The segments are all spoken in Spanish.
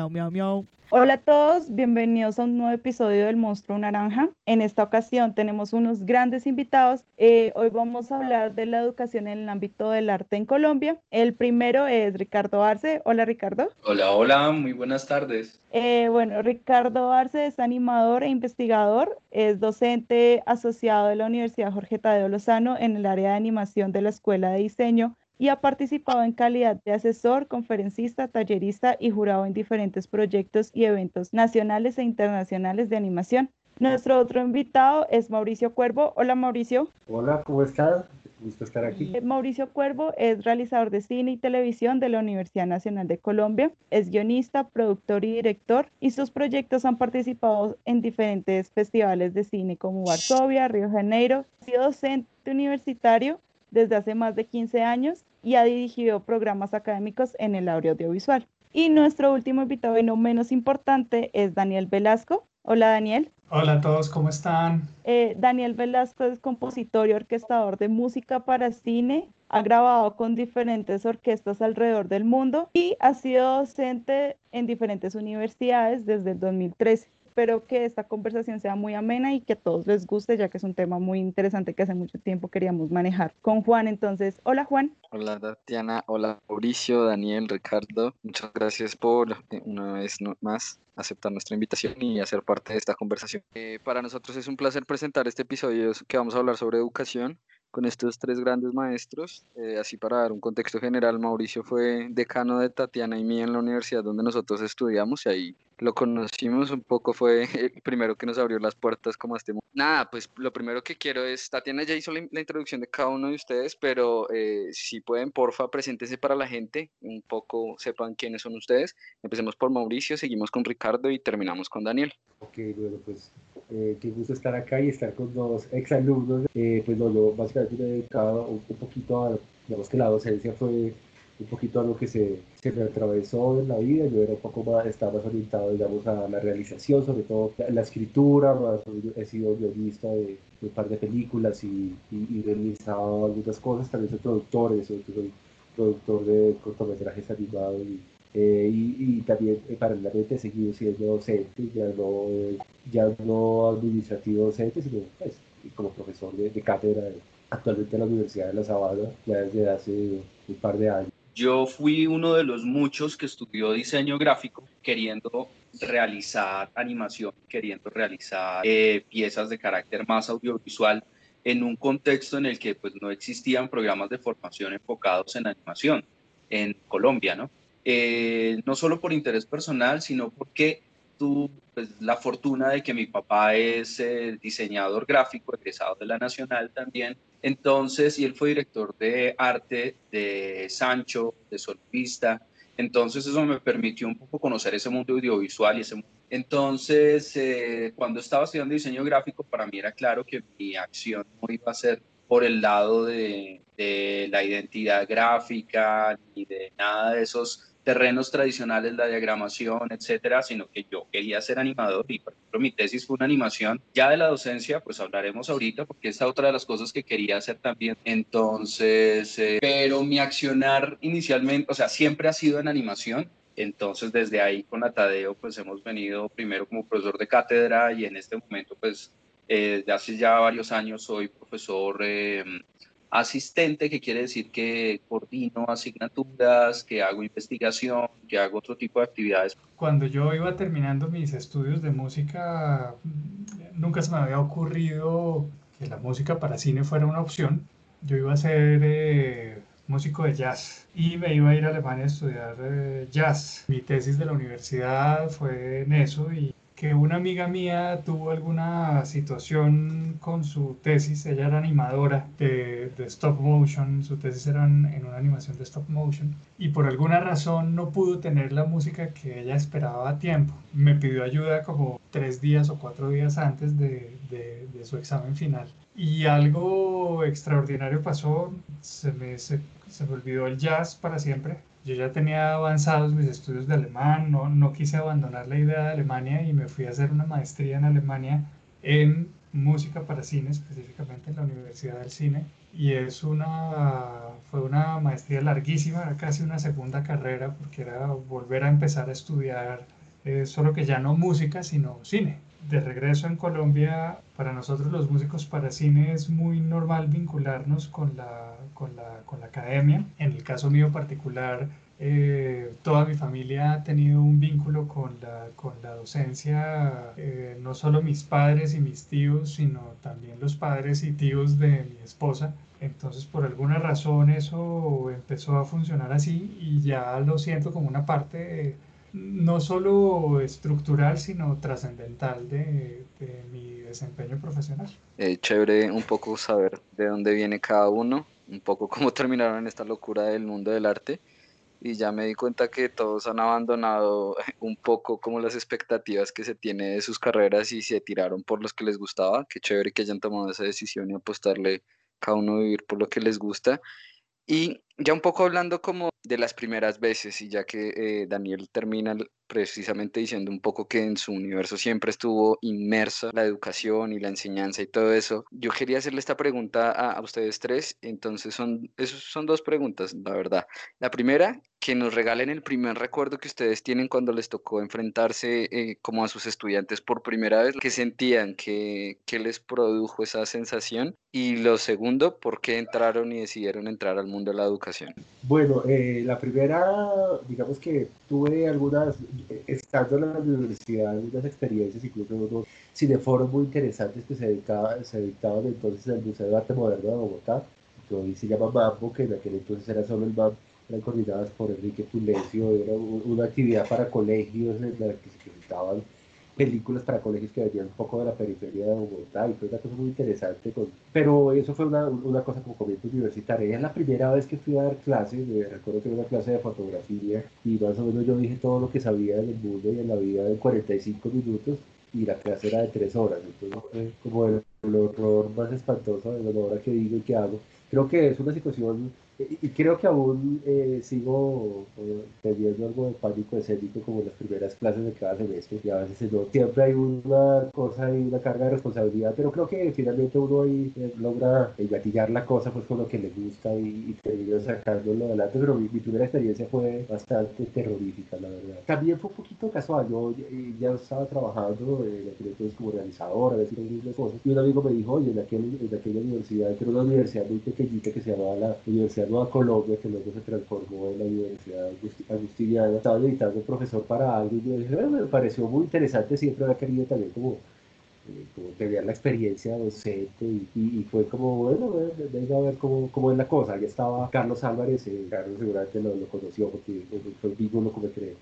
Miau, miau, miau. Hola a todos, bienvenidos a un nuevo episodio del Monstruo Naranja. En esta ocasión tenemos unos grandes invitados. Eh, hoy vamos a hablar de la educación en el ámbito del arte en Colombia. El primero es Ricardo Arce. Hola Ricardo. Hola, hola, muy buenas tardes. Eh, bueno, Ricardo Arce es animador e investigador, es docente asociado de la Universidad Jorge Tadeo Lozano en el área de animación de la Escuela de Diseño y ha participado en calidad de asesor, conferencista, tallerista y jurado en diferentes proyectos y eventos nacionales e internacionales de animación. Nuestro otro invitado es Mauricio Cuervo. Hola Mauricio. Hola, ¿cómo estás? Gusto estar aquí. Eh, Mauricio Cuervo es realizador de cine y televisión de la Universidad Nacional de Colombia, es guionista, productor y director y sus proyectos han participado en diferentes festivales de cine como Varsovia, Río de Janeiro, ha sido docente universitario desde hace más de 15 años y ha dirigido programas académicos en el audiovisual. Y nuestro último invitado y no menos importante es Daniel Velasco. Hola Daniel. Hola a todos, ¿cómo están? Eh, Daniel Velasco es compositor y orquestador de música para cine, ha grabado con diferentes orquestas alrededor del mundo y ha sido docente en diferentes universidades desde el 2013 espero que esta conversación sea muy amena y que a todos les guste, ya que es un tema muy interesante que hace mucho tiempo queríamos manejar con Juan. Entonces, hola Juan. Hola Tatiana, hola Mauricio, Daniel, Ricardo. Muchas gracias por una vez más aceptar nuestra invitación y hacer parte de esta conversación. Eh, para nosotros es un placer presentar este episodio que vamos a hablar sobre educación con estos tres grandes maestros. Eh, así para dar un contexto general, Mauricio fue decano de Tatiana y mí en la universidad donde nosotros estudiamos y ahí lo conocimos un poco, fue el primero que nos abrió las puertas como a este mundo. Nada, pues lo primero que quiero es, Tatiana ya hizo la, introducción de cada uno de ustedes, pero eh, si pueden, porfa, preséntense para la gente, un poco sepan quiénes son ustedes. Empecemos por Mauricio, seguimos con Ricardo y terminamos con Daniel. Ok, bueno, pues eh, qué gusto estar acá y estar con dos exalumnos. Eh, pues no, yo básicamente me he dedicado un, poquito a, digamos que la docencia fue un poquito algo que se, se me atravesó en la vida. Yo era un poco más, estaba más orientado, digamos, a la realización, sobre todo la, escritura. he sido guionista de, un par de películas y, y, realizado algunas cosas. También soy productor, soy, soy productor de cortometrajes animados y, eh, y, también eh, paralelamente seguido siendo docente, ya no, ya no administrativo docente, sino pues, como profesor de, de cátedra actualmente en la Universidad de La Sabana, ya desde hace un par de años. Yo fui uno de los muchos que estudió diseño gráfico queriendo realizar animación, queriendo realizar eh, piezas de carácter más audiovisual en un contexto en el que pues no existían programas de formación enfocados en animación en Colombia, ¿no? Eh, no solo por interés personal, sino porque tuve pues, la fortuna de que mi papá es eh, diseñador gráfico, egresado de la Nacional también, entonces, y él fue director de arte de Sancho, de Solvista. Entonces, eso me permitió un poco conocer ese mundo audiovisual y ese mundo. Entonces, eh, cuando estaba estudiando diseño gráfico, para mí era claro que mi acción no iba a ser por el lado de, de la identidad gráfica ni de nada de esos terrenos tradicionales, la diagramación, etcétera, sino que yo quería ser animador y, por ejemplo, mi tesis fue una animación. Ya de la docencia, pues hablaremos ahorita, porque esta otra de las cosas que quería hacer también. Entonces, eh, pero mi accionar inicialmente, o sea, siempre ha sido en animación. Entonces, desde ahí con Atadeo, pues hemos venido primero como profesor de cátedra y en este momento, pues, eh, de hace ya varios años soy profesor eh, asistente, que quiere decir que coordino asignaturas, que hago investigación, que hago otro tipo de actividades. Cuando yo iba terminando mis estudios de música, nunca se me había ocurrido que la música para cine fuera una opción. Yo iba a ser eh, músico de jazz y me iba a ir a Alemania a estudiar eh, jazz. Mi tesis de la universidad fue en eso y que una amiga mía tuvo alguna situación con su tesis, ella era animadora de, stop motion, su tesis era en, una animación de stop motion, y por alguna razón no pudo tener la música que ella esperaba a tiempo. Me pidió ayuda como tres días o cuatro días antes de, de, su examen final. Y algo extraordinario pasó, se me, se, se me olvidó el jazz para siempre yo ya tenía avanzados mis estudios de alemán, no, no quise abandonar la idea de Alemania y me fui a hacer una maestría en Alemania en música para cine, específicamente en la Universidad del Cine, y es una, fue una maestría larguísima, casi una segunda carrera, porque era volver a empezar a estudiar, eh, solo que ya no música, sino cine. De regreso en Colombia, para nosotros los músicos para cine es muy normal vincularnos con la, con la, con la academia. En el caso mío particular, eh, toda mi familia ha tenido un vínculo con la, con la docencia, eh, no solo mis padres y mis tíos, sino también los padres y tíos de mi esposa. Entonces, por alguna razón eso empezó a funcionar así y ya lo siento como una parte no solo estructural, sino trascendental de, mi desempeño profesional. Eh, chévere un poco saber de dónde viene cada uno, un poco cómo terminaron en esta locura del mundo del arte y ya me di cuenta que todos han abandonado un poco como las expectativas que se tiene de sus carreras y se tiraron por los que les gustaba. Qué chévere que hayan tomado esa decisión y apostarle cada uno a vivir por lo que les gusta. Y ya un poco hablando como de las primeras veces y ya que eh, Daniel termina precisamente diciendo un poco que en su universo siempre estuvo inmersa la educación y la enseñanza y todo eso, yo quería hacerle esta pregunta a, a ustedes tres, entonces son, esos son dos preguntas, la verdad. La primera, que nos regalen el primer recuerdo que ustedes tienen cuando les tocó enfrentarse eh, como a sus estudiantes por primera vez, que sentían, que, que les produjo esa sensación. Y lo segundo, ¿por qué entraron y decidieron entrar al mundo de la educación? Bueno, eh, la primera, digamos que tuve algunas, estando en la universidad, algunas experiencias, incluso unos cineforos muy interesantes que se, dedicaba, se dictaban entonces en el Museo de Arte Moderno de Bogotá, que hoy se llama MAMBO, que en aquel entonces era solo el MAMBO, eran coordinadas por Enrique Pulencio, era una actividad para colegios en la que se presentaban películas para colegios que venían un poco de la periferia de Bogotá y fue una cosa muy interesante. Con... Pero eso fue una, una cosa como comienzo universitaria. Es la primera vez que fui a dar clases, me recuerdo que era una clase de fotografía y más o menos yo dije todo lo que sabía del mundo y en la vida en 45 minutos y la clase era de 3 horas. Entonces fue como el, el horror más espantoso de la hora que digo y que hago. Creo que es una situación y creo que aún eh, sigo eh, teniendo algo de pánico escénico como las primeras clases de cada semestre y a veces no, siempre hay una cosa y una carga de responsabilidad pero creo que finalmente uno ahí eh, logra gatillar la cosa pues con lo que le gusta y, y termina sacándolo adelante pero mi, mi, primera experiencia fue bastante terrorífica la verdad. También fue un poquito casual yo ya estaba trabajando en aquel entonces como realizador a decir algunas cosas y un amigo me dijo oye en, aquel, en aquella universidad que era una universidad muy pequeñita que se llamaba la Universidad Nueva Colombia, que luego se transformó en la Universidad Agustiniana, estaba necesitando un profesor para algo y me, dije, me pareció muy interesante, siempre había querido también como, eh, tener la experiencia docente y, fue como, bueno, venga a ver cómo, cómo, es la cosa. Ahí estaba Carlos Álvarez, eh, Carlos seguramente lo, lo, conoció porque fue un vínculo como entre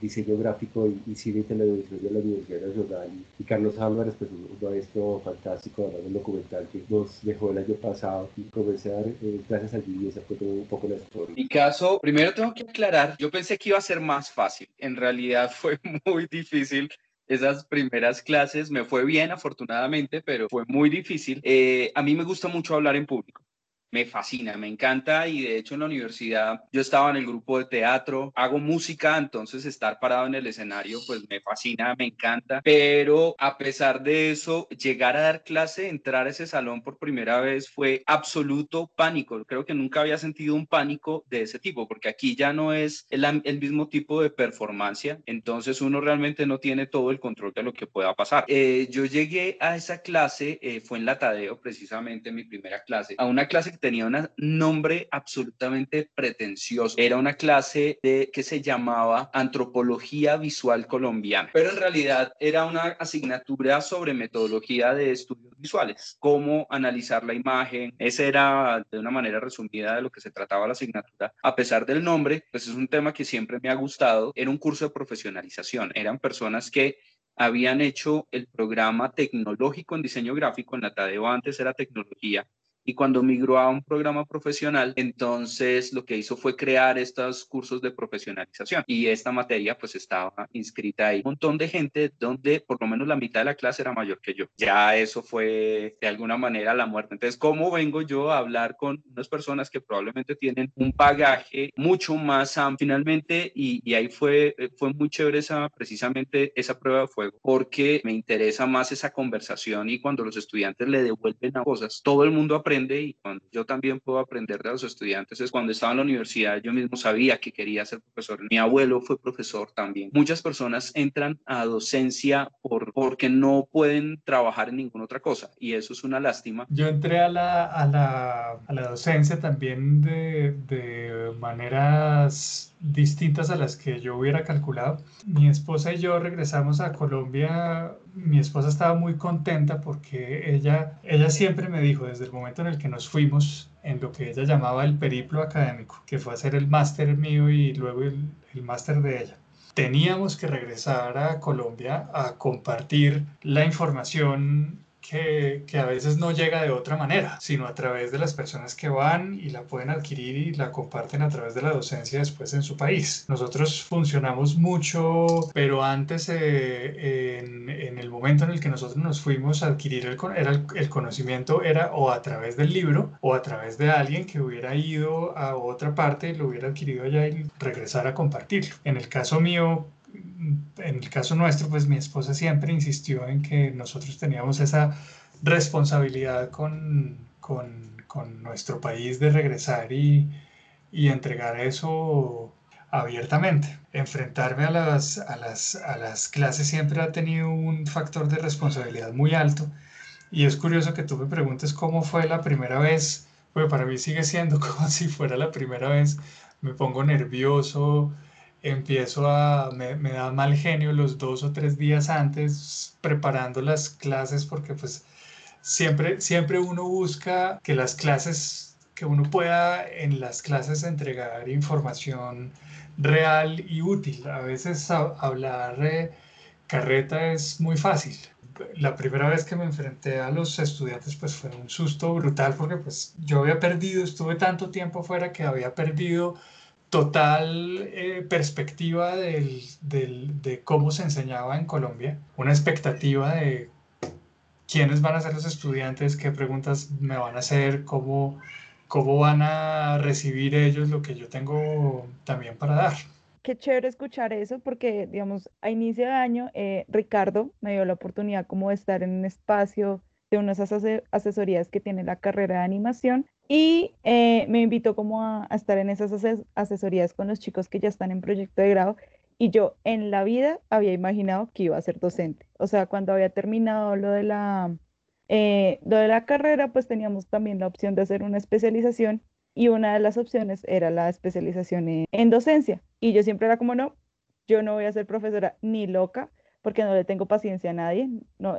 diseño gráfico y, y, cine y televisión de la Universidad Nacional y, Carlos Álvarez, pues un, maestro fantástico, además del documental que nos dejó el año pasado. Y comencé a dar eh, clases allí y esa fue todo un poco la historia. Mi caso, primero tengo que aclarar, yo pensé que iba a ser más fácil, en realidad fue muy difícil esas primeras clases. Me fue bien, afortunadamente, pero fue muy difícil. Eh, a mí me gusta mucho hablar en público me fascina, me encanta. Y de hecho en la universidad yo estaba en el grupo de teatro, hago música, entonces estar parado en el escenario pues me fascina, me encanta, pero a pesar de eso, llegar a dar clase, entrar a ese salón por primera vez fue absoluto pánico, creo que nunca había sentido un pánico de ese tipo, porque aquí ya no es el, mismo tipo de performance, entonces uno realmente no tiene todo el control de lo que pueda pasar. Eh, yo llegué a esa clase, eh, fue en la Tadeo precisamente mi primera clase, a una clase que tenía un nombre absolutamente pretencioso. Era una clase de, que se llamaba Antropología Visual Colombiana, pero en realidad era una asignatura sobre metodología de estudios visuales, cómo analizar la imagen. Esa era de una manera resumida de lo que se trataba la asignatura. A pesar del nombre, pues es un tema que siempre me ha gustado. Era un curso de profesionalización. Eran personas que habían hecho el programa tecnológico en diseño gráfico, en la Tadeo antes era tecnología, y cuando migró a un programa profesional, entonces lo que hizo fue crear estos cursos de profesionalización y esta materia pues estaba inscrita ahí. Un montón de gente donde por lo menos la mitad de la clase era mayor que yo. Ya eso fue de alguna manera la muerte. Entonces, ¿cómo vengo yo a hablar con unas personas que probablemente tienen un bagaje mucho más amplio finalmente? Y, y ahí fue, fue muy chévere esa, precisamente esa prueba de fuego porque me interesa más esa conversación y cuando los estudiantes le devuelven a cosas, todo el mundo aprende y cuando yo también puedo aprender de los estudiantes es cuando estaba en la universidad yo mismo sabía que quería ser profesor. Mi abuelo fue profesor también. Muchas personas entran a docencia por, porque no pueden trabajar en ninguna otra cosa y eso es una lástima. Yo entré a la, a la, a la docencia también de, de maneras distintas a las que yo hubiera calculado. Mi esposa y yo regresamos a Colombia. Mi esposa estaba muy contenta porque ella, ella siempre me dijo desde el momento en el que nos fuimos en lo que ella llamaba el periplo académico, que fue hacer el máster mío y luego el, el máster de ella. Teníamos que regresar a Colombia a compartir la información que, que, a veces no llega de otra manera, sino a través de las personas que van y la pueden adquirir y la comparten a través de la docencia después en su país. Nosotros funcionamos mucho, pero antes, eh, en, en, el momento en el que nosotros nos fuimos a adquirir el, era el, conocimiento, era o a través del libro o a través de alguien que hubiera ido a otra parte y lo hubiera adquirido allá y regresar a compartirlo. En el caso mío, en el caso nuestro, pues mi esposa siempre insistió en que nosotros teníamos esa responsabilidad con, con, con nuestro país de regresar y, y, entregar eso abiertamente. Enfrentarme a las, a, las, a las clases siempre ha tenido un factor de responsabilidad muy alto y es curioso que tú me preguntes cómo fue la primera vez, pues para mí sigue siendo como si fuera la primera vez, me pongo nervioso, empiezo a, me, me, da mal genio los dos o tres días antes preparando las clases porque pues siempre, siempre uno busca que las clases, que uno pueda en las clases entregar información real y útil. A veces hablar eh, carreta es muy fácil. La primera vez que me enfrenté a los estudiantes pues fue un susto brutal porque pues yo había perdido, estuve tanto tiempo fuera que había perdido total eh, perspectiva de cómo se enseñaba en Colombia, una expectativa de quiénes van a ser los estudiantes, qué preguntas me van a hacer, cómo, cómo van a recibir ellos lo que yo tengo también para dar. Qué chévere escuchar eso porque, digamos, a inicio de año, eh, Ricardo me dio la oportunidad como de estar en un espacio de unas asesorías que tiene la carrera de animación y eh, me invitó como a, estar en esas asesorías con los chicos que ya están en proyecto de grado y yo en la vida había imaginado que iba a ser docente. O sea, cuando había terminado lo de la, eh, lo de la carrera, pues teníamos también la opción de hacer una especialización y una de las opciones era la especialización en, en docencia. Y yo siempre era como, no, yo no voy a ser profesora ni loca porque no le tengo paciencia a nadie. No,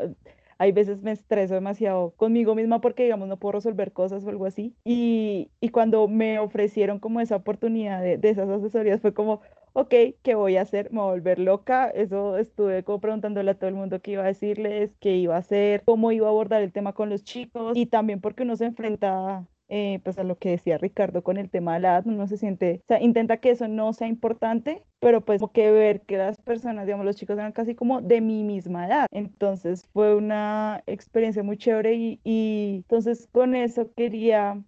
hay veces me estreso demasiado conmigo misma porque, digamos, no puedo resolver cosas o algo así. Y, y cuando me ofrecieron como esa oportunidad de, de, esas asesorías, fue como, ok, ¿qué voy a hacer? Me voy a volver loca. Eso estuve como preguntándole a todo el mundo qué iba a decirles, qué iba a hacer, cómo iba a abordar el tema con los chicos y también porque uno se enfrenta eh, pues a lo que decía Ricardo con el tema de la edad, uno se siente, o sea, intenta que eso no sea importante, pero pues como que ver que las personas, digamos, los chicos eran casi como de mi misma edad. Entonces fue una experiencia muy chévere y, entonces con eso quería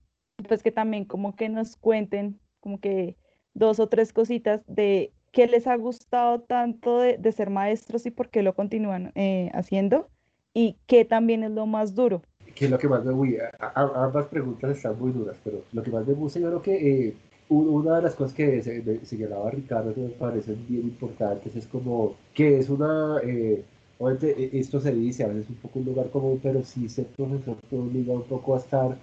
pues que también como que nos cuenten como que dos o tres cositas de qué les ha gustado tanto de, de ser maestros y por qué lo continúan eh, haciendo y qué también es lo más duro que es lo que más me gusta. Ambas preguntas están muy duras, pero lo que más me gusta, yo creo que eh, una de las cosas que se, señalaba Ricardo que me parecen bien importantes es como que es una, eh, obviamente e, esto se dice a veces un poco un lugar común, pero sí ser profesor te obliga un poco a estar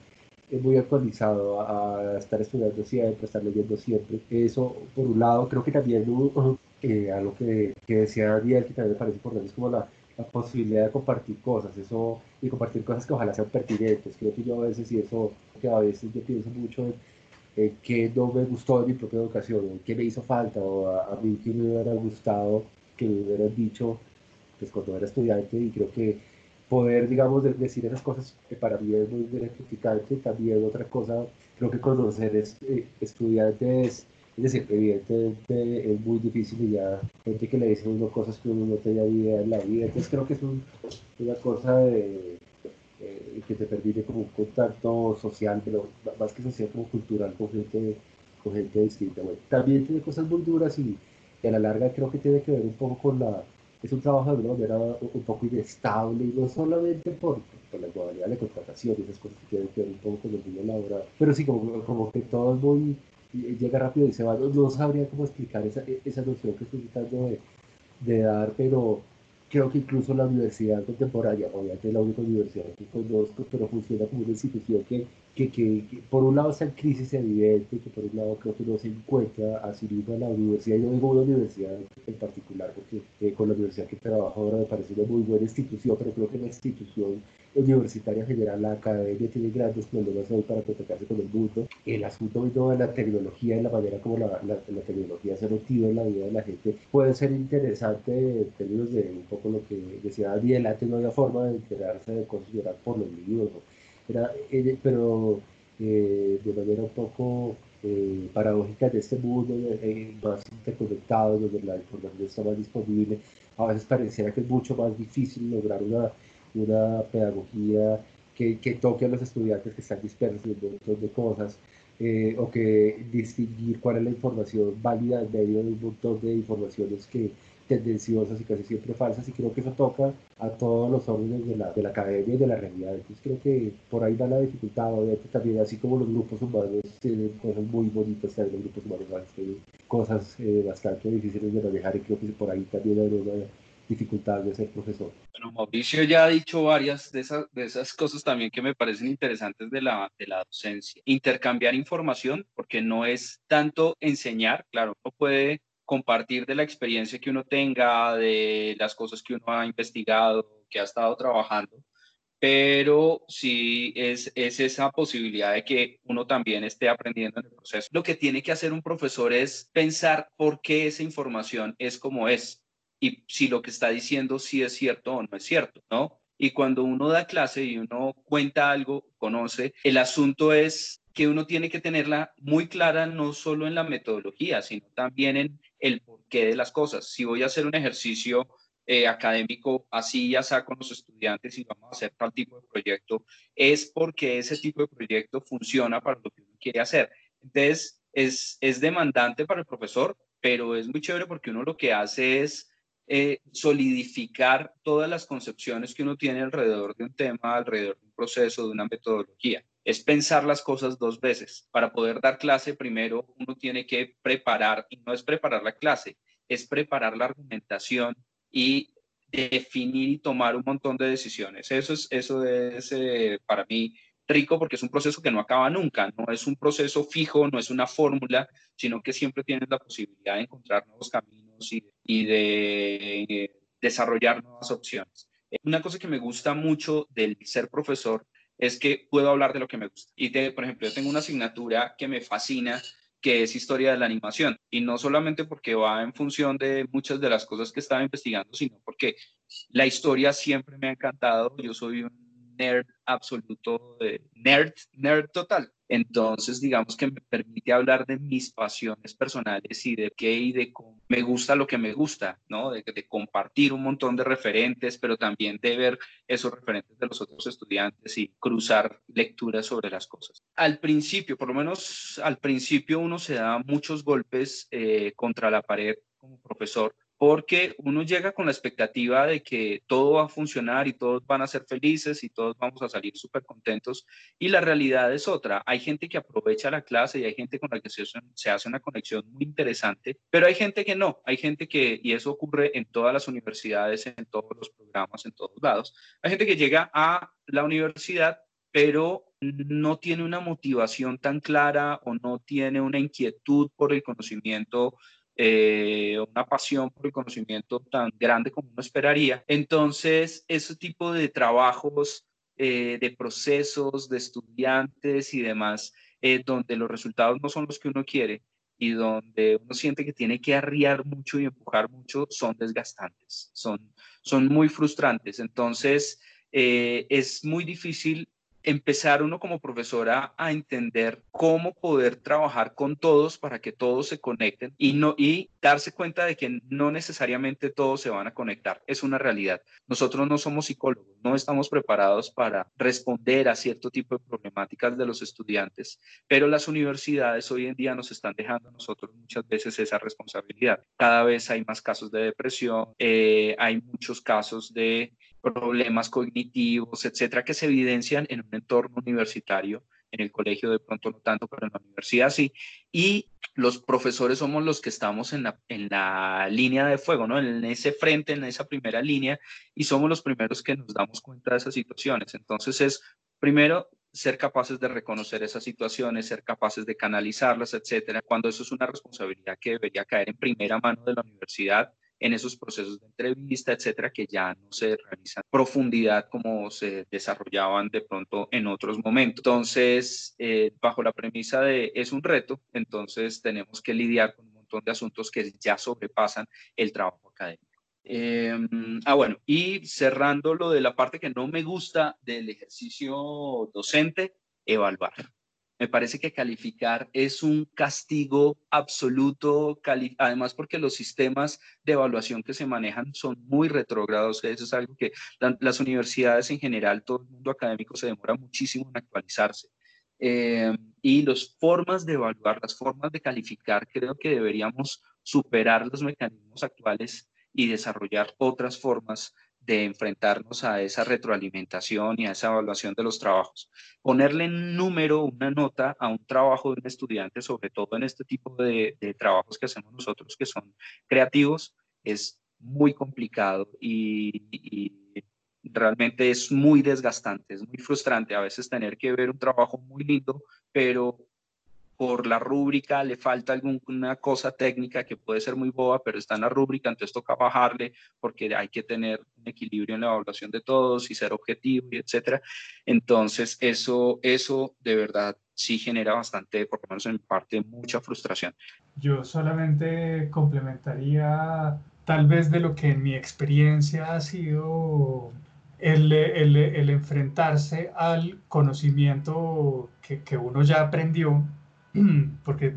eh, muy actualizado, a, estar estudiando siempre, a estar leyendo siempre. Eso, por un lado, creo que también eh, algo que, que decía Daniel, que también me parece importante, es como la la posibilidad de compartir cosas, eso, y compartir cosas que ojalá sean pertinentes. Creo que yo a veces, y eso, que a veces yo pienso mucho en, en qué no me gustó de mi propia educación, en qué me hizo falta, o a, a mí que me hubiera gustado que me hubieran dicho, pues cuando era estudiante, y creo que poder, digamos, decir esas cosas que para mí es muy gratificante. También otra cosa, creo que conocer es, eh, estudiantes, es decir, evidentemente es muy difícil y ya gente que le dice uno cosas que uno no tenía idea en la vida. Entonces creo que es una cosa eh, que te permite como un contacto social, pero más que social como cultural con gente, con gente distinta. Bueno, también tiene cosas muy duras y, y a la larga creo que tiene que ver un poco con la es un trabajo de alguna manera un poco inestable y no solamente por, por la modalidad de contratación y esas cosas que tienen que ver un poco con el mundo laboral, pero sí como, como que todo es muy, llega rápido y se va, no, sabría cómo explicar esa, esa noción que estoy tratando de, de dar, pero creo que incluso la universidad contemporánea, obviamente es la única universidad que conozco, pero funciona como una institución que, que, que, por un lado está en crisis evidente, que por un lado creo que no se encuentra a sí misma la universidad, yo digo una universidad en particular, porque eh, con la universidad que trabajo ahora me parece una muy buena institución, pero creo que la institución universitaria general, la academia tiene grandes problemas hoy para contactarse con el mundo. El asunto de la tecnología, y la manera como la, la, tecnología se ha metido en la vida de la gente, puede ser interesante en términos de un poco lo que decía Daniel, antes no había forma de enterarse de cosas, era por los libros, era, eh, pero eh, de manera un poco eh, paradójica de este mundo más interconectado, donde la información está más disponible, a veces pareciera que es mucho más difícil lograr una una pedagogía que, que, toque a los estudiantes que están dispersos en un montón de cosas, eh, o que distinguir cuál es la información válida en medio de un montón de informaciones que tendenciosas y casi siempre falsas, y creo que eso toca a todos los órdenes de la, de la academia y de la realidad. Entonces creo que por ahí va la dificultad, obviamente también, así como los grupos humanos tienen cosas muy bonitas, también los grupos humanos tienen cosas eh, bastante difíciles de manejar, y creo que por ahí también hay una dificultad de ser profesor. Bueno, Mauricio ya ha dicho varias de esas, de esas cosas también que me parecen interesantes de la, de la docencia. Intercambiar información, porque no es tanto enseñar, claro, uno puede compartir de la experiencia que uno tenga, de las cosas que uno ha investigado, que ha estado trabajando, pero sí es, es esa posibilidad de que uno también esté aprendiendo en el proceso. Lo que tiene que hacer un profesor es pensar por qué esa información es como es y si lo que está diciendo sí es cierto o no es cierto, ¿no? Y cuando uno da clase y uno cuenta algo, conoce, el asunto es que uno tiene que tenerla muy clara no solo en la metodología, sino también en el porqué de las cosas. Si voy a hacer un ejercicio eh, académico así ya saco con los estudiantes y vamos a hacer tal tipo de proyecto, es porque ese tipo de proyecto funciona para lo que uno quiere hacer. Entonces, es, es demandante para el profesor, pero es muy chévere porque uno lo que hace es eh, solidificar todas las concepciones que uno tiene alrededor de un tema, alrededor de un proceso, de una metodología. Es pensar las cosas dos veces. Para poder dar clase, primero uno tiene que preparar, y no es preparar la clase, es preparar la argumentación y definir y tomar un montón de decisiones. Eso es, eso es eh, para mí rico porque es un proceso que no acaba nunca, no es un proceso fijo, no es una fórmula, sino que siempre tienes la posibilidad de encontrar nuevos caminos y, de eh, desarrollar nuevas opciones. Una cosa que me gusta mucho del ser profesor es que puedo hablar de lo que me gusta. Y por ejemplo, yo tengo una asignatura que me fascina, que es historia de la animación. Y no solamente porque va en función de muchas de las cosas que estaba investigando, sino porque la historia siempre me ha encantado. Yo soy un nerd absoluto, de nerd, nerd total. Entonces, digamos que me permite hablar de mis pasiones personales y de qué y de cómo me gusta lo que me gusta, ¿no? De, compartir un montón de referentes, pero también de ver esos referentes de los otros estudiantes y cruzar lecturas sobre las cosas. Al principio, por lo menos al principio, uno se da muchos golpes eh, contra la pared como profesor porque uno llega con la expectativa de que todo va a funcionar y todos van a ser felices y todos vamos a salir súper contentos y la realidad es otra. Hay gente que aprovecha la clase y hay gente con la que se, hace una conexión muy interesante, pero hay gente que no, hay gente que, y eso ocurre en todas las universidades, en todos los programas, en todos lados, hay gente que llega a la universidad pero no tiene una motivación tan clara o no tiene una inquietud por el conocimiento eh, una pasión por el conocimiento tan grande como uno esperaría. Entonces, ese tipo de trabajos, eh, de procesos, de estudiantes y demás, eh, donde los resultados no son los que uno quiere y donde uno siente que tiene que arriar mucho y empujar mucho, son desgastantes, son, son muy frustrantes. Entonces, eh, es muy difícil empezar uno como profesora a entender cómo poder trabajar con todos para que todos se conecten y no y darse cuenta de que no necesariamente todos se van a conectar. Es una realidad. Nosotros no somos psicólogos, no estamos preparados para responder a cierto tipo de problemáticas de los estudiantes, pero las universidades hoy en día nos están dejando a nosotros muchas veces esa responsabilidad. Cada vez hay más casos de depresión, eh, hay muchos casos de problemas cognitivos, etcétera, que se evidencian en un entorno universitario, en el colegio de pronto no tanto, pero en la universidad sí. Y los profesores somos los que estamos en la, en la línea de fuego, ¿no? En ese frente, en esa primera línea, y somos los primeros que nos damos cuenta de esas situaciones. Entonces es, primero, ser capaces de reconocer esas situaciones, ser capaces de canalizarlas, etcétera, cuando eso es una responsabilidad que debería caer en primera mano de la universidad en esos procesos de entrevista, etcétera, que ya no se realizan profundidad como se desarrollaban de pronto en otros momentos. Entonces, eh, bajo la premisa de es un reto, entonces tenemos que lidiar con un montón de asuntos que ya sobrepasan el trabajo académico. Em, ah, bueno, y cerrando lo de la parte que no me gusta del ejercicio docente, evaluar. Me parece que calificar es un castigo absoluto, además porque los sistemas de evaluación que se manejan son muy retrógrados. Eso es algo que las universidades en general, todo el mundo académico se demora muchísimo en actualizarse. Eh, y las formas de evaluar, las formas de calificar, creo que deberíamos superar los mecanismos actuales y desarrollar otras formas de enfrentarnos a esa retroalimentación y a esa evaluación de los trabajos. Ponerle en número una nota a un trabajo de un estudiante, sobre todo en este tipo de, trabajos que hacemos nosotros que son creativos, es muy complicado y, y realmente es muy desgastante, es muy frustrante a veces tener que ver un trabajo muy lindo, pero por la rúbrica le falta alguna cosa técnica que puede ser muy boba, pero está en la rúbrica, entonces toca bajarle porque hay que tener un equilibrio en la evaluación de todos y ser objetivo y etcétera. Entonces, eso, eso de verdad sí genera bastante, por lo menos en parte, mucha frustración. Yo solamente complementaría tal vez de lo que en mi experiencia ha sido el, el, el enfrentarse al conocimiento que, que uno ya aprendió porque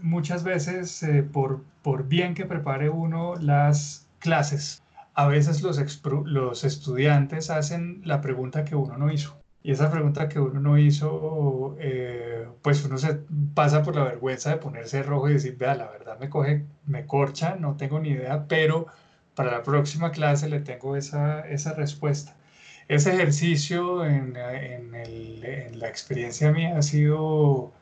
muchas veces eh, por, por bien que prepare uno las clases, a veces los, los estudiantes hacen la pregunta que uno no hizo. Y esa pregunta que uno no hizo, eh, pues uno se pasa por la vergüenza de ponerse rojo y decir, vea, la verdad me coge, me corcha, no tengo ni idea, pero para la próxima clase le tengo esa, esa respuesta. Ese ejercicio en, en, el, en la experiencia mía ha sido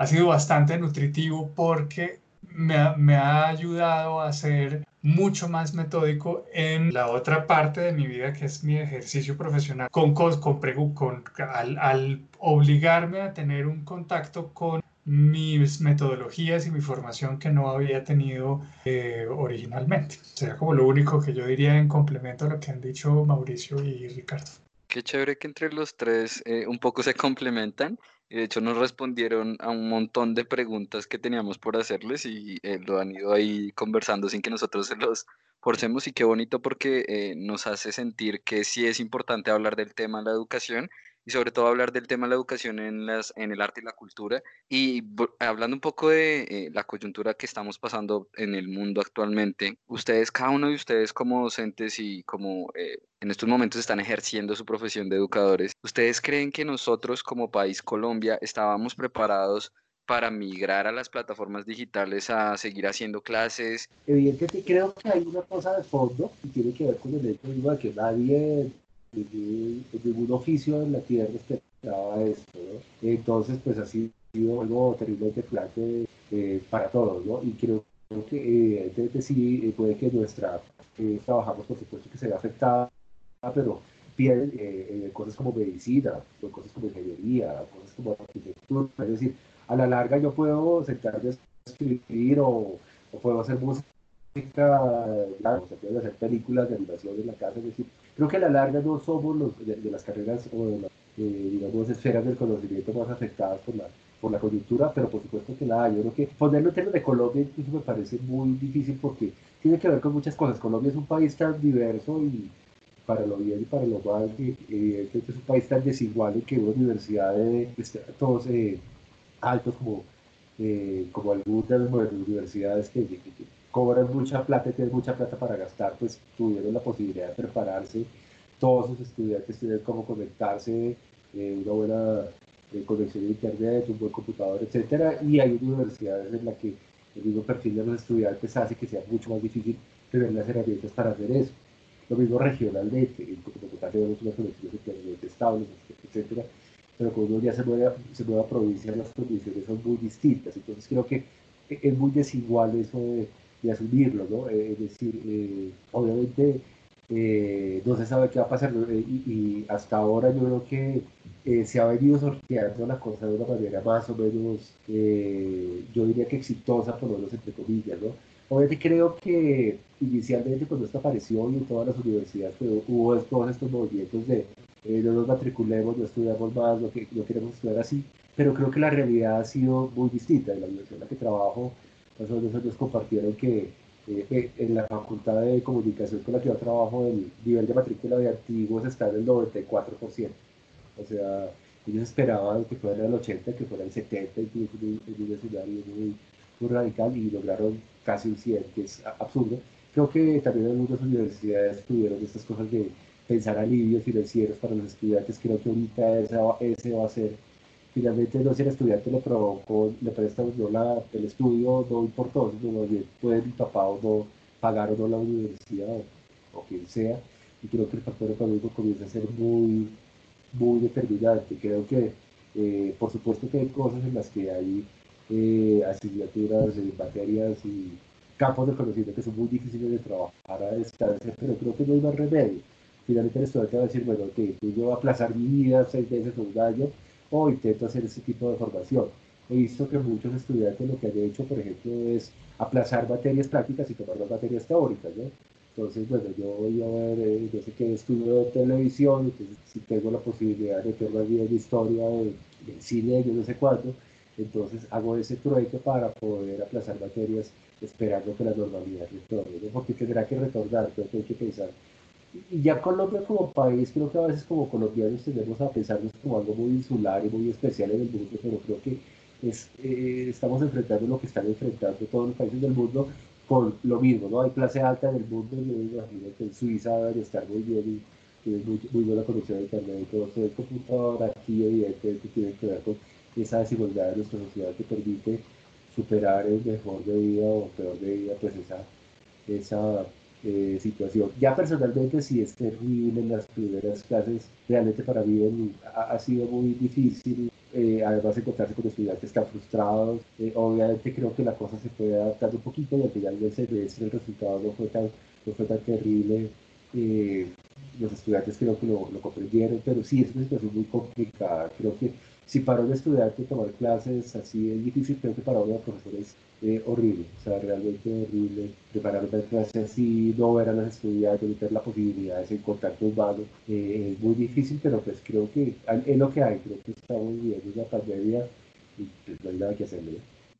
ha sido bastante nutritivo porque me ha, me ha, ayudado a ser mucho más metódico en la otra parte de mi vida que es mi ejercicio profesional con, con, con al, al, obligarme a tener un contacto con mis metodologías y mi formación que no había tenido eh, originalmente. Sería como lo único que yo diría en complemento a lo que han dicho Mauricio y Ricardo. Qué chévere que entre los tres eh, un poco se complementan de hecho, nos respondieron a un montón de preguntas que teníamos por hacerles y eh, lo han ido ahí conversando sin que nosotros se los forcemos. Y qué bonito porque eh, nos hace sentir que sí es importante hablar del tema de la educación y sobre todo hablar del tema de la educación en, las, en el arte y la cultura. Y hablando un poco de eh, la coyuntura que estamos pasando en el mundo actualmente, ustedes, cada uno de ustedes como docentes y como eh, en estos momentos están ejerciendo su profesión de educadores, ¿ustedes creen que nosotros como país Colombia estábamos preparados para migrar a las plataformas digitales a seguir haciendo clases? Evidentemente creo que hay una cosa de fondo y tiene que ver con el hecho de que nadie de ningún oficio en la tierra esperaba esto, ¿no? Entonces, pues ha sido algo terriblemente fuerte eh, para todos, ¿no? Y creo que eh, sí eh, puede que nuestra, eh, trabajamos por supuesto que se afectada, pero pierden eh, cosas como medicina, cosas como ingeniería, cosas como arquitectura, es decir, a la larga yo puedo sentarme a escribir o, o puedo hacer música, claro, se pueden hacer películas de animación en la casa, es decir, Creo que a la larga no somos los de, las carreras o de las, eh, esferas del conocimiento más afectadas por la, por la coyuntura, pero por supuesto que la hay. Yo creo que ponerlo en términos de Colombia incluso me parece muy difícil porque tiene que ver con muchas cosas. Colombia es un país tan diverso y para lo bien y para lo mal, que evidentemente es un país tan desigual en que una universidad de todos eh, altos como, eh, como algunas de las universidades que, cobran mucha plata y tienen mucha plata para gastar, pues tuvieron la posibilidad de prepararse. Todos los estudiantes tienen cómo conectarse, eh, una buena conexión a internet, un buen computador, etcétera, y hay universidades en las que el mismo perfil de los estudiantes hace que sea mucho más difícil tener las herramientas para hacer eso. Lo mismo regionalmente, en Bogotá tenemos unas conexiones internet estables, etcétera, pero cuando uno ya se mueve, se mueve a provincia, las condiciones son muy distintas. Entonces creo que es muy desigual eso de, asumirlo, ¿no? Eh, es decir, eh, obviamente eh, no se sabe qué va a pasar y, hasta ahora yo creo que se ha venido sorteando la cosa de una manera más o menos, yo diría que exitosa, por lo menos entre comillas, ¿no? Obviamente creo que inicialmente cuando esto apareció y en todas las universidades pues, hubo todos estos movimientos de no nos matriculemos, no estudiamos más, no, que, no queremos estudiar así, pero creo que la realidad ha sido muy distinta. En la universidad en la que trabajo, menos ellos compartieron que eh, eh, en la facultad de comunicación con la que yo trabajo, el nivel de matrícula de antiguos está en el 94%. O sea, ellos esperaban que fuera el 80, que fuera el 70, incluso en un escenario muy, muy radical y lograron casi un 100, que es absurdo. Creo que también algunas universidades tuvieron estas cosas de pensar alivios financieros para los estudiantes. Creo que ahorita ese va a ser, finalmente no si el estudiante le provocó, le presta la, el estudio, no importó, no, bien puede el papá o no pagar o no la universidad o, quien sea. Y creo que el factor económico comienza a ser muy, muy determinante. Creo que, eh, por supuesto que hay cosas en las que hay eh, asignaturas, eh, materias y campos de conocimiento que son muy difíciles de trabajar a distancia, pero creo que no hay más remedio. Finalmente el estudiante va a decir, bueno, ok, yo voy a aplazar mi vida seis meses o un año, o intento hacer ese tipo de formación. He visto que muchos estudiantes lo que han hecho, por ejemplo, es aplazar materias prácticas y tomar las materias teóricas, ¿no? Entonces, bueno, yo voy a ver, eh, yo sé que estudio televisión, entonces si tengo la posibilidad de tener más bien de historia, de, cine, yo no sé cuándo, entonces hago ese trueque para poder aplazar materias esperando que la normalidad retorne, porque tendrá que retornar, creo que hay que pensar. Y ya Colombia como país, creo que a veces como colombianos tendemos a pensarnos como algo muy insular y muy especial en el mundo, pero creo que es, eh, estamos enfrentando lo que están enfrentando todos los países del mundo con lo mismo, ¿no? Hay clase alta en el mundo, yo me imagino que en Suiza debe estar muy bien y tiene muy, muy buena conexión a internet y todo, el computador aquí evidentemente tiene que ver con esa desigualdad de nuestra sociedad que permite superar el mejor de vida o peor de vida, pues esa, esa eh, situación. Ya personalmente sí es terrible en las primeras clases, realmente para mí ha, sido muy difícil, eh, además encontrarse con estudiantes tan frustrados, eh, obviamente creo que la cosa se fue adaptando un poquito y al final del semestre el resultado no fue tan, no fue tan terrible. los estudiantes creo que lo comprendieron, pero sí es una situación muy complicada. Creo que si para un estudiante tomar clases así es difícil, creo que para una profesora es eh, horrible, o sea, realmente horrible preparar una clase así, no ver a los estudiantes, no tener la posibilidad de contacto humano, eh, es muy difícil, pero pues creo que es lo que hay, creo que estamos viviendo una pandemia y pues no hay nada que hacer.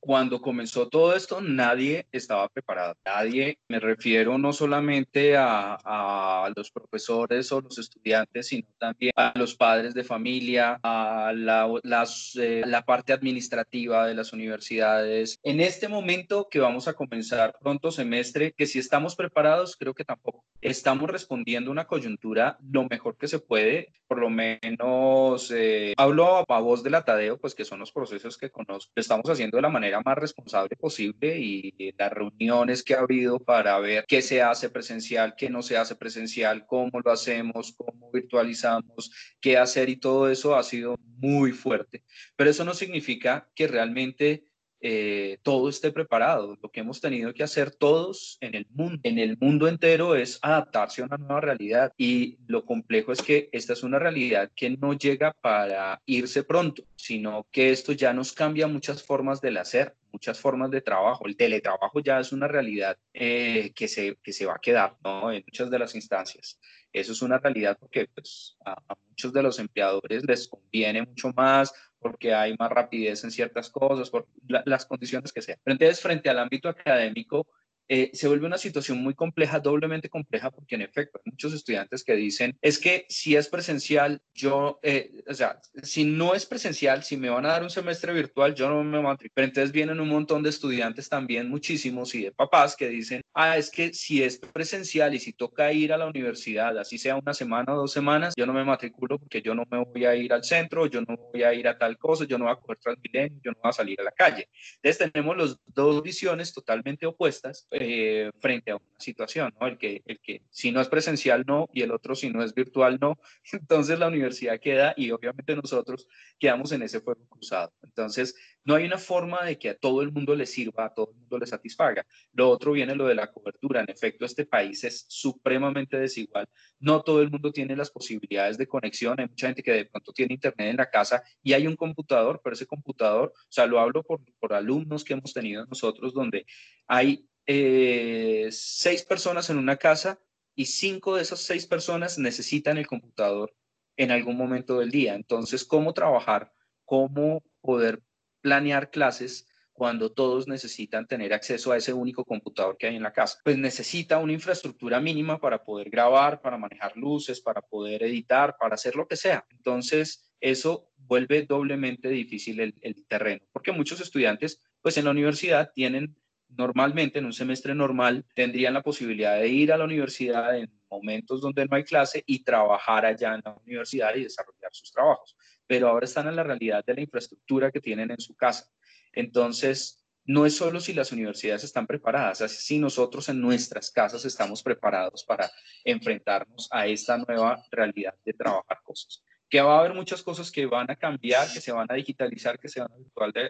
Cuando comenzó todo esto, nadie estaba preparado. Nadie, me refiero no solamente a, a, los profesores o los estudiantes, sino también a los padres de familia, a la, las, eh, la parte administrativa de las universidades. En este momento que vamos a comenzar pronto semestre, que si estamos preparados, creo que tampoco. Estamos respondiendo a una coyuntura lo mejor que se puede, por lo menos eh, hablo a voz de la Tadeo, pues que son los procesos que conozco. Estamos haciendo de la manera más responsable posible y las reuniones que ha habido para ver qué se hace presencial, qué no se hace presencial, cómo lo hacemos, cómo virtualizamos, qué hacer y todo eso ha sido muy fuerte. Pero eso no significa que realmente eh, todo esté preparado. Lo que hemos tenido que hacer todos en el mundo, en el mundo entero, es adaptarse a una nueva realidad. Y lo complejo es que esta es una realidad que no llega para irse pronto, sino que esto ya nos cambia muchas formas del hacer, muchas formas de trabajo. El teletrabajo ya es una realidad eh, que, se, que se va a quedar ¿no? en muchas de las instancias. Eso es una realidad porque pues, a, a muchos de los empleadores les conviene mucho más porque hay más rapidez en ciertas cosas, por las condiciones que sean. Pero entonces, frente al ámbito académico, eh, se vuelve una situación muy compleja, doblemente compleja, porque en efecto hay muchos estudiantes que dicen, es que si es presencial, yo, eh, o sea, si no es presencial, si me van a dar un semestre virtual, yo no me matriculo. Pero entonces vienen un montón de estudiantes también, muchísimos, y de papás que dicen, ah, es que si es presencial y si toca ir a la universidad, así sea una semana o dos semanas, yo no me matriculo porque yo no me voy a ir al centro, yo no voy a ir a tal cosa, yo no voy a coger Transmilenio, yo no voy a salir a la calle. Entonces tenemos las dos visiones totalmente opuestas eh, frente a una situación, ¿no? El que, el que si no es presencial no y el otro si no es virtual no, entonces la universidad queda y obviamente nosotros quedamos en ese fuego cruzado. Entonces no hay una forma de que a todo el mundo le sirva, a todo el mundo le satisfaga. Lo otro viene lo de la cobertura. En efecto, este país es supremamente desigual. No todo el mundo tiene las posibilidades de conexión. Hay mucha gente que de pronto tiene internet en la casa y hay un computador, pero ese computador, o sea, lo hablo por, por alumnos que hemos tenido nosotros, donde hay eh, seis personas en una casa y cinco de esas seis personas necesitan el computador en algún momento del día. Entonces, ¿cómo trabajar? ¿Cómo poder planear clases cuando todos necesitan tener acceso a ese único computador que hay en la casa? Pues necesita una infraestructura mínima para poder grabar, para manejar luces, para poder editar, para hacer lo que sea. Entonces, eso vuelve doblemente difícil el, el terreno, porque muchos estudiantes, pues en la universidad tienen normalmente en un semestre normal tendrían la posibilidad de ir a la universidad en momentos donde no hay clase y trabajar allá en la universidad y desarrollar sus trabajos. Pero ahora están en la realidad de la infraestructura que tienen en su casa. Entonces, no es solo si las universidades están preparadas, es si nosotros en nuestras casas estamos preparados para enfrentarnos a esta nueva realidad de trabajar cosas. Que va a haber muchas cosas que van a cambiar, que se van a digitalizar, que se van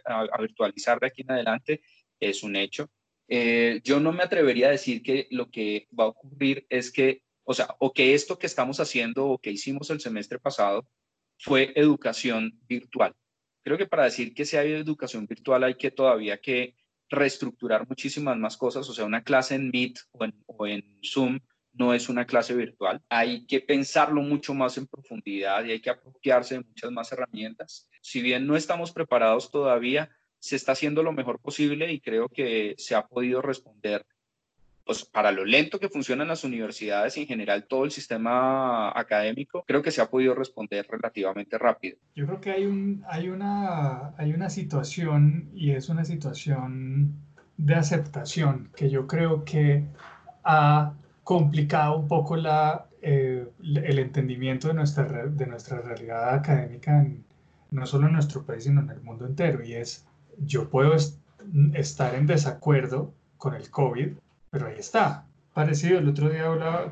a, virtualizar de aquí en adelante es un hecho. Eh, yo no me atrevería a decir que lo que va a ocurrir es que, o sea, o que esto que estamos haciendo o que hicimos el semestre pasado fue educación virtual. Creo que para decir que se ha educación virtual hay que todavía que reestructurar muchísimas más cosas, o sea, una clase en Meet o en Zoom no es una clase virtual. Hay que pensarlo mucho más en profundidad y hay que apropiarse de muchas más herramientas. Si bien no estamos preparados todavía, se está haciendo lo mejor posible y creo que se ha podido responder pues para lo lento que funcionan las universidades y en general todo el sistema académico, creo que se ha podido responder relativamente rápido. Yo creo que hay, un, hay, una, hay una situación y es una situación de aceptación que yo creo que ha complicado un poco la, eh, el entendimiento de nuestra, de nuestra realidad académica, no solo en nuestro país, sino en el mundo entero, y es yo puedo estar en desacuerdo con el COVID, pero ahí está. Parecido, el otro día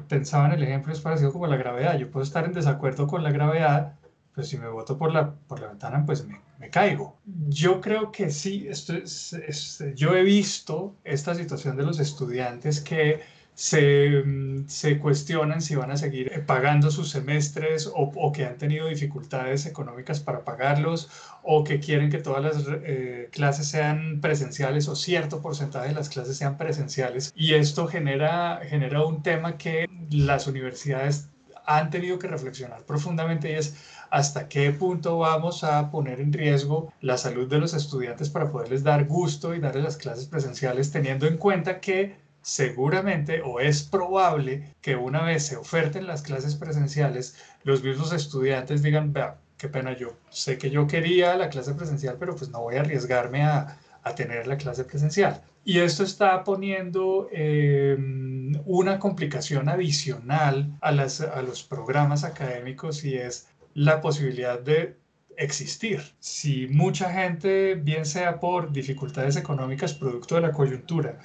pensaba en el ejemplo, es parecido como la gravedad. Yo puedo estar en desacuerdo con la gravedad, pero si me voto por la, por la ventana, pues me, me caigo. Yo creo que sí, esto es, yo he visto esta situación de los estudiantes que se, cuestionan si van a seguir eh, pagando sus semestres o, o, que han tenido dificultades económicas para pagarlos o que quieren que todas las eh, clases sean presenciales o cierto porcentaje de las clases sean presenciales. Y esto genera, genera un tema que las universidades han tenido que reflexionar profundamente y es hasta qué punto vamos a poner en riesgo la salud de los estudiantes para poderles dar gusto y darles las clases presenciales teniendo en cuenta que seguramente o es probable que una vez se oferten las clases presenciales, los mismos estudiantes digan, vea, qué pena yo, sé que yo quería la clase presencial, pero pues no voy a arriesgarme a, a tener la clase presencial. Y esto está poniendo em, una complicación adicional a, las, a los programas académicos y es la posibilidad de existir. Si mucha gente, bien sea por dificultades económicas producto de la coyuntura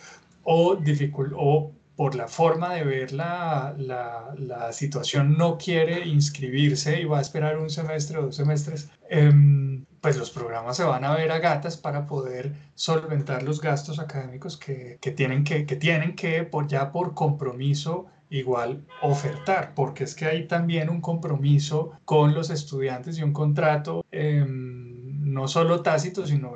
o, por la forma de ver la, la, situación no quiere inscribirse y va a esperar un semestre o dos semestres, em, pues los programas se van a ver a gatas para poder solventar los gastos académicos que, que tienen que, que tienen que por, ya por compromiso igual ofertar, porque es que hay también un compromiso con los estudiantes y un contrato em, no solo tácito, sino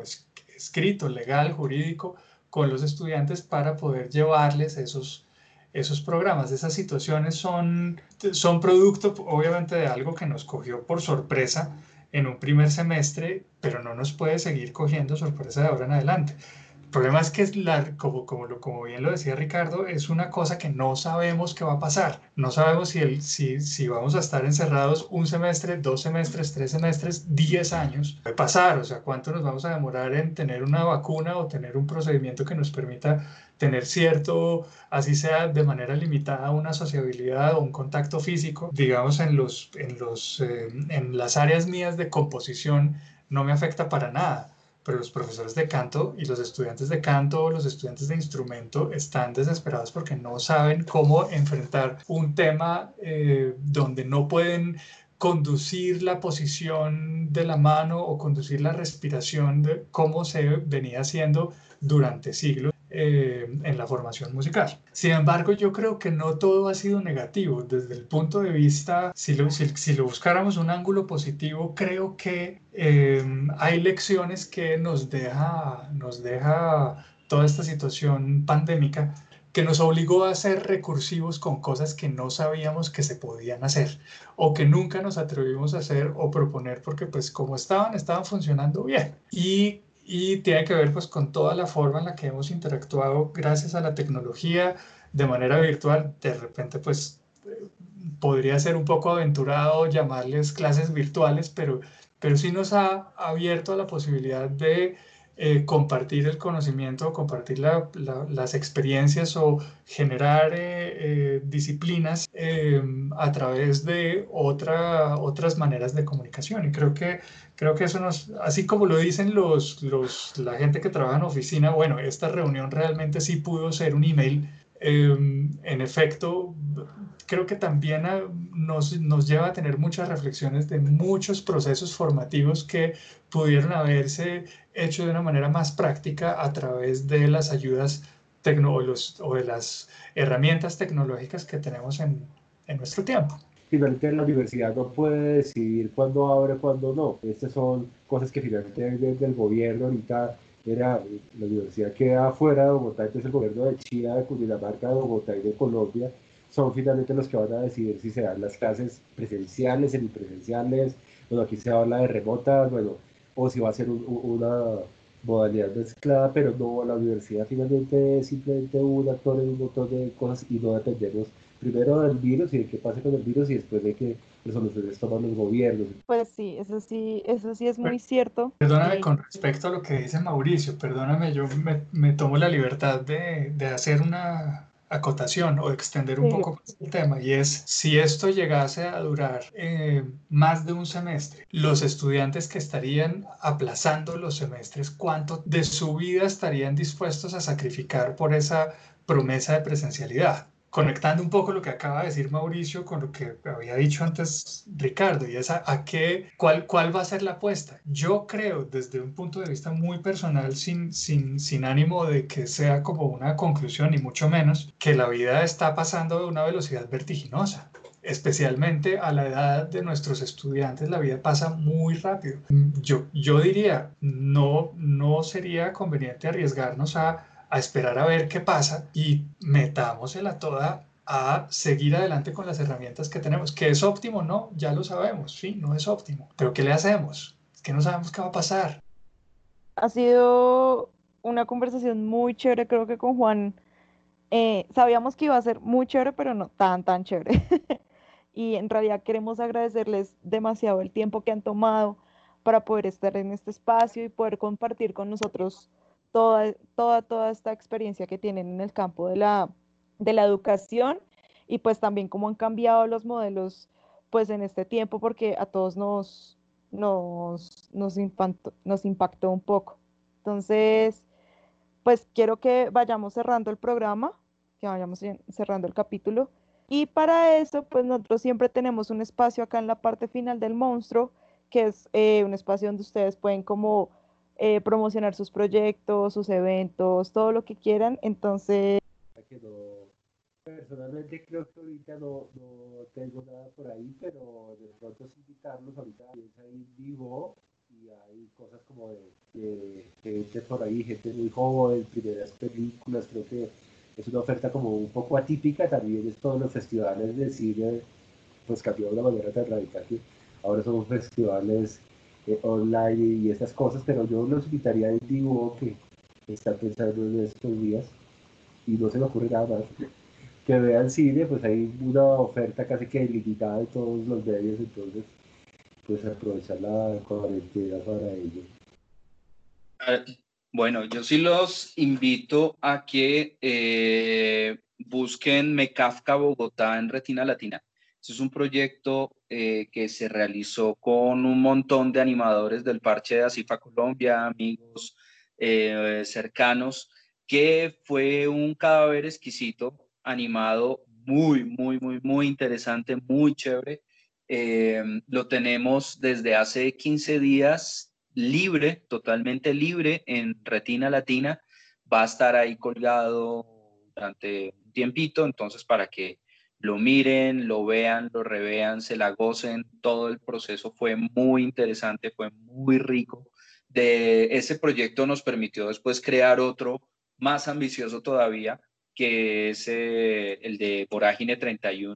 escrito, legal, jurídico, con los estudiantes para poder llevarles esos, esos programas. Esas situaciones son, son producto obviamente de algo que nos cogió por sorpresa en un primer semestre, pero no nos puede seguir cogiendo sorpresa de ahora en adelante. Problema es que, la, como, como bien lo decía Ricardo, es una cosa que no sabemos qué va a pasar. No sabemos si, el, si, si vamos a estar encerrados un semestre, dos semestres, tres semestres, diez años. Puede pasar, o sea, cuánto nos vamos a demorar en tener una vacuna o tener un procedimiento que nos permita tener cierto, así sea de manera limitada, una sociabilidad o un contacto físico. Digamos, en, los, en, los, eh, en las áreas mías de composición no me afecta para nada pero los profesores de canto y los estudiantes de canto, los estudiantes de instrumento están desesperados porque no saben cómo enfrentar un tema eh, donde no pueden conducir la posición de la mano o conducir la respiración de cómo se venía haciendo durante siglos eh, en la formación musical. Sin embargo, yo creo que no todo ha sido negativo. Desde el punto de vista, si lo, si, lo buscáramos un ángulo positivo, creo que eh, hay lecciones que nos deja, nos deja toda esta situación pandémica que nos obligó a ser recursivos con cosas que no sabíamos que se podían hacer o que nunca nos atrevimos a hacer o proponer porque pues como estaban, estaban funcionando bien. Y y tiene que ver pues con toda la forma en la que hemos interactuado gracias a la tecnología de manera virtual. De repente pues podría ser un poco aventurado llamarles clases virtuales, pero, pero sí nos ha abierto a la posibilidad de eh, compartir el conocimiento, compartir las experiencias o generar eh, eh, disciplinas a través de otra, otras maneras de comunicación. Y creo que Creo que eso nos, así como lo dicen los, los, la gente que trabaja en oficina, bueno, esta reunión realmente sí pudo ser un email. Em, en efecto, creo que también nos, nos lleva a tener muchas reflexiones de muchos procesos formativos que pudieron haberse hecho de una manera más práctica a través de las ayudas tecnológicas o de las herramientas tecnológicas que tenemos en, en nuestro tiempo finalmente la universidad no puede decidir cuándo abre, cuándo no. Estas son cosas que finalmente desde el gobierno ahorita era, la universidad queda fuera de Bogotá, entonces el gobierno de Chile, de Cundinamarca, de Bogotá y de Colombia son finalmente los que van a decidir si se dan las clases presenciales, semipresenciales, bueno, aquí se habla de remotas, bueno, o si va a ser una modalidad mezclada, pero no, la universidad finalmente es simplemente un actor en un montón de cosas y no dependemos primero del virus y de qué pasa con el virus y después de que resoluciones toman los gobiernos. Pues sí, eso sí, eso sí es muy cierto. Perdóname con respecto a lo que dice Mauricio, perdóname, yo me, me tomo la libertad de, de, hacer una acotación o extender un poco más el tema y es si esto llegase a durar eh, más de un semestre, los estudiantes que estarían aplazando los semestres, ¿cuánto de su vida estarían dispuestos a sacrificar por esa promesa de presencialidad? Conectando un poco lo que acaba de decir Mauricio con lo que había dicho antes Ricardo, y es a, qué, cuál, cuál va a ser la apuesta. Yo creo, desde un punto de vista muy personal, sin, sin, sin ánimo de que sea como una conclusión, ni mucho menos, que la vida está pasando a una velocidad vertiginosa especialmente a la edad de nuestros estudiantes, la vida pasa muy rápido. Yo, yo diría, no, no sería conveniente arriesgarnos a a esperar a ver qué pasa y metámosela toda a seguir adelante con las herramientas que tenemos. ¿Que es óptimo? No, ya lo sabemos, sí, no es óptimo. Pero ¿qué le hacemos? Es que no sabemos qué va a pasar. Ha sido una conversación muy chévere, creo que con Juan. Eh, sabíamos que iba a ser muy chévere, pero no tan, tan chévere. y en realidad queremos agradecerles demasiado el tiempo que han tomado para poder estar en este espacio y poder compartir con nosotros toda, toda, toda esta experiencia que tienen en el campo de la, de la educación y pues también cómo han cambiado los modelos pues en este tiempo porque a todos nos, nos, nos, impactó, nos impactó un poco. Entonces, pues quiero que vayamos cerrando el programa, que vayamos cerrando el capítulo. Y para eso, pues nosotros siempre tenemos un espacio acá en la parte final del monstruo, que es eh, un espacio donde ustedes pueden como eh, promocionar sus proyectos, sus eventos, todo lo que quieran. Entonces... personalmente creo que ahorita no, no, tengo nada por ahí, pero de pronto es invitarlos ahorita ahí vivo y hay cosas como de, gente por ahí, gente muy joven, primeras películas, creo que es una oferta como un poco atípica, también es todos los festivales de cine, pues cambió de una manera tan radical que ahora son festivales online y estas cosas, pero yo los invitaría en vivo que, estar pensando en estos días y no se me ocurre nada más. Que vean cine, pues hay una oferta casi que ilimitada de todos los medios, entonces pues aprovechar la cuarentena para ello. Ah, bueno, yo sí los invito a que eh, busquen Mecafca Bogotá en Retina Latina. Este es un proyecto eh, que se realizó con un montón de animadores del parche de Asifa Colombia, amigos eh, cercanos, que fue un cadáver exquisito, animado, muy, muy, muy, muy interesante, muy chévere. Eh, lo tenemos desde hace 15 días libre, totalmente libre en Retina Latina. Va a estar ahí colgado durante un tiempito, entonces para que lo miren, lo vean, lo revean, se la gocen. Todo el proceso fue muy interesante, fue muy rico. De ese proyecto nos permitió después crear otro más ambicioso todavía, que es eh, el de Vorágine 31.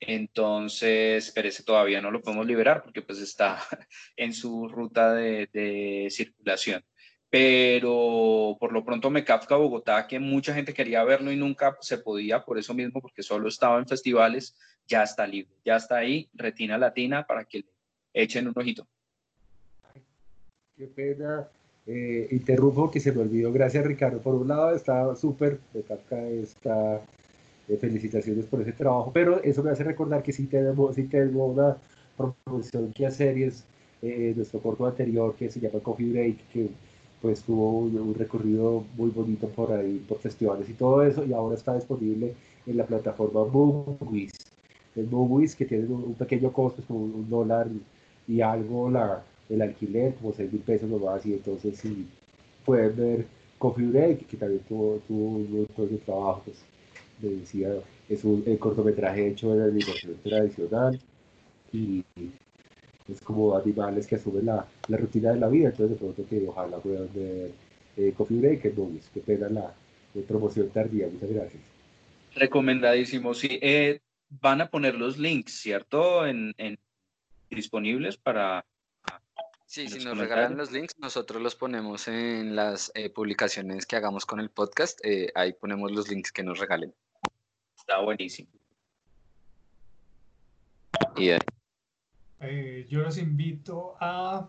Entonces, pero ese todavía no lo podemos liberar porque pues está en su ruta de, de circulación pero por lo pronto me Kafka Bogotá, que mucha gente quería verlo y nunca se podía por eso mismo, porque solo estaba en festivales, ya está libre, ya está ahí, Retina Latina, para que echen un ojito. Qué pena, eh, interrumpo que se me olvidó, gracias Ricardo, por un lado está súper, de Kafka está, eh, felicitaciones por ese trabajo, pero eso me hace recordar que sí tenemos, sí tenemos una promoción que hacer y es eh, nuestro corto anterior que se llama Coffee Break, que pues tuvo un, recorrido muy bonito por ahí, por festivales y todo eso, y ahora está disponible en la plataforma Movies. El Movies que tiene un, pequeño costo, es como un dólar y algo la, el alquiler, como 6 mil pesos nomás, y entonces si pueden ver Coffee Break, que también tuvo, tuvo un montón de trabajo, pues, decía, es un cortometraje hecho en la animación tradicional, y es como animales que asumen la, la, rutina de la vida, entonces de pronto que ojalá puedan ver eh, Coffee Break en Movies, que pena la promoción tardía, muchas gracias. Recomendadísimo, sí. Eh, van a poner los links, ¿cierto? En, en disponibles para... Sí, si nos regalan los links, nosotros los ponemos en las eh, publicaciones que hagamos con el podcast. Eh, ahí ponemos los links que nos regalen. Está buenísimo. Y eh, yo los invito a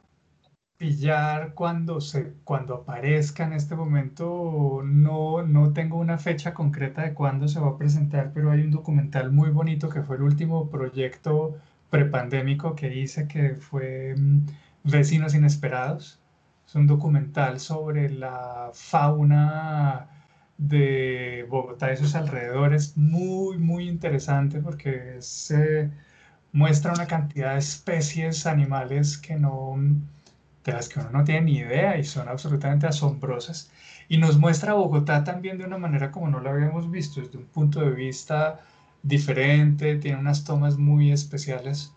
pillar cuando, se, cuando aparezca en este momento. No, no tengo una fecha concreta de cuándo se va a presentar, pero hay un documental muy bonito que fue el último proyecto prepandémico que hice, que fue mm, Vecinos Inesperados. Es un documental sobre la fauna de Bogotá y sus alrededores, muy, muy interesante porque es... Eh, muestra una cantidad de especies animales que no, de las que uno no tiene ni idea y son absolutamente asombrosas. Y nos muestra Bogotá también de una manera como no la habíamos visto, desde un punto de vista diferente, tiene unas tomas muy especiales.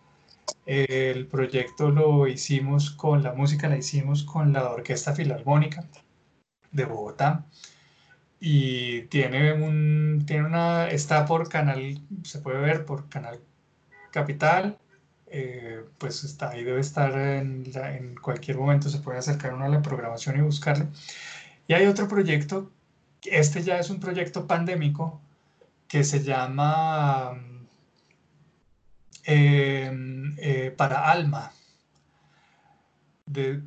El proyecto lo hicimos con la música, la hicimos con la Orquesta Filarmónica de Bogotá y tiene un, tiene una, está por canal, se puede ver por canal capital, eh, pues está ahí, debe estar en, cualquier momento, se puede acercar uno a la programación y buscarlo. Y hay otro proyecto, este ya es un proyecto pandémico, que se llama em, eh, Para Alma, que,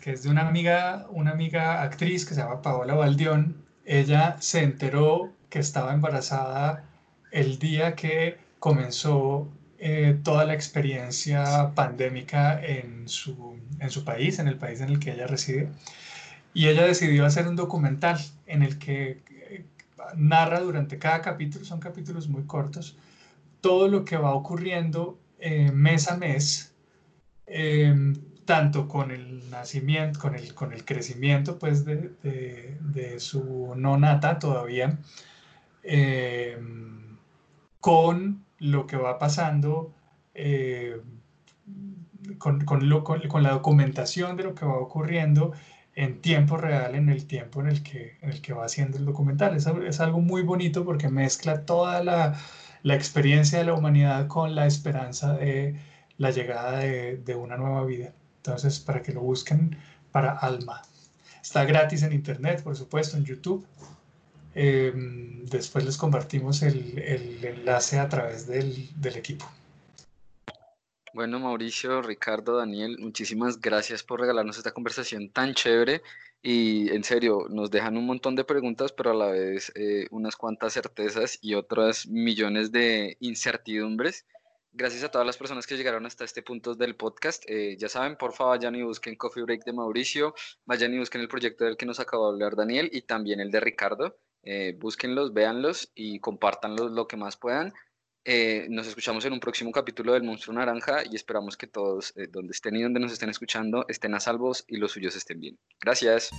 que, es de una amiga, una amiga actriz que se llama Paola Baldión. Ella se enteró que estaba embarazada el día que comenzó eh, toda la experiencia pandémica en su, en su país, en el país en el que ella reside. Y ella decidió hacer un documental en el que eh, narra durante cada capítulo, son capítulos muy cortos, todo lo que va ocurriendo eh, mes a mes, tanto con el nacimiento, con el, con el crecimiento pues, de, de, de su no nata todavía, con lo que va pasando eh, con, con, con, la documentación de lo que va ocurriendo en tiempo real, en el tiempo en el que, en el que va haciendo el documental. Es, es algo muy bonito porque mezcla toda la, la, experiencia de la humanidad con la esperanza de la llegada de, de una nueva vida. Entonces, para que lo busquen para Alma. Está gratis en internet, por supuesto, en YouTube. Em, después les compartimos el, el, enlace a través del, del equipo. Bueno, Mauricio, Ricardo, Daniel, muchísimas gracias por regalarnos esta conversación tan chévere y en serio, nos dejan un montón de preguntas, pero a la vez eh, unas cuantas certezas y otras millones de incertidumbres. Gracias a todas las personas que llegaron hasta este punto del podcast. Eh, ya saben, por favor, vayan y busquen Coffee Break de Mauricio, vayan y busquen el proyecto del que nos acaba de hablar Daniel y también el de Ricardo. Eh, búsquenlos, véanlos y compártanlos lo que más puedan. Eh, nos escuchamos en un próximo capítulo del Monstruo Naranja y esperamos que todos, eh, donde estén y donde nos estén escuchando, estén a salvos y los suyos estén bien. Gracias.